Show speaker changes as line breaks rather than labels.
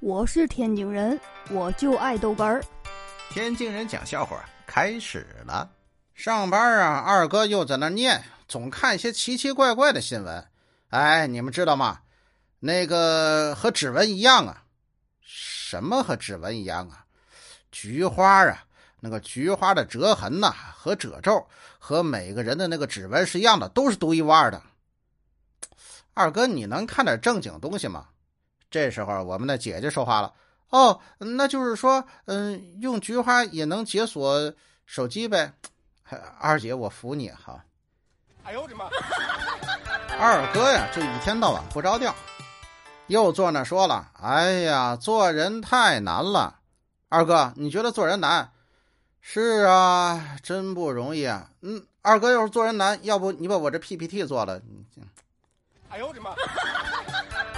我是天津人，我就爱豆干儿。
天津人讲笑话开始了。
上班啊，二哥又在那念，总看一些奇奇怪怪的新闻。哎，你们知道吗？那个和指纹一样啊？什么和指纹一样啊？菊花啊，那个菊花的折痕呐、和褶皱和每个人的那个指纹是一样的，都是独一无二的。二哥，你能看点正经东西吗？这时候，我们的姐姐说话了：“哦，那就是说，嗯，用菊花也能解锁手机呗？二姐，我服你哈！”
哎呦我的妈！
二哥呀，就一天到晚不着调，又坐那说了：“哎呀，做人太难了。”二哥，你觉得做人难？是啊，真不容易啊。嗯，二哥要是做人难，要不你把我这 PPT 做了？
哎呦我的妈！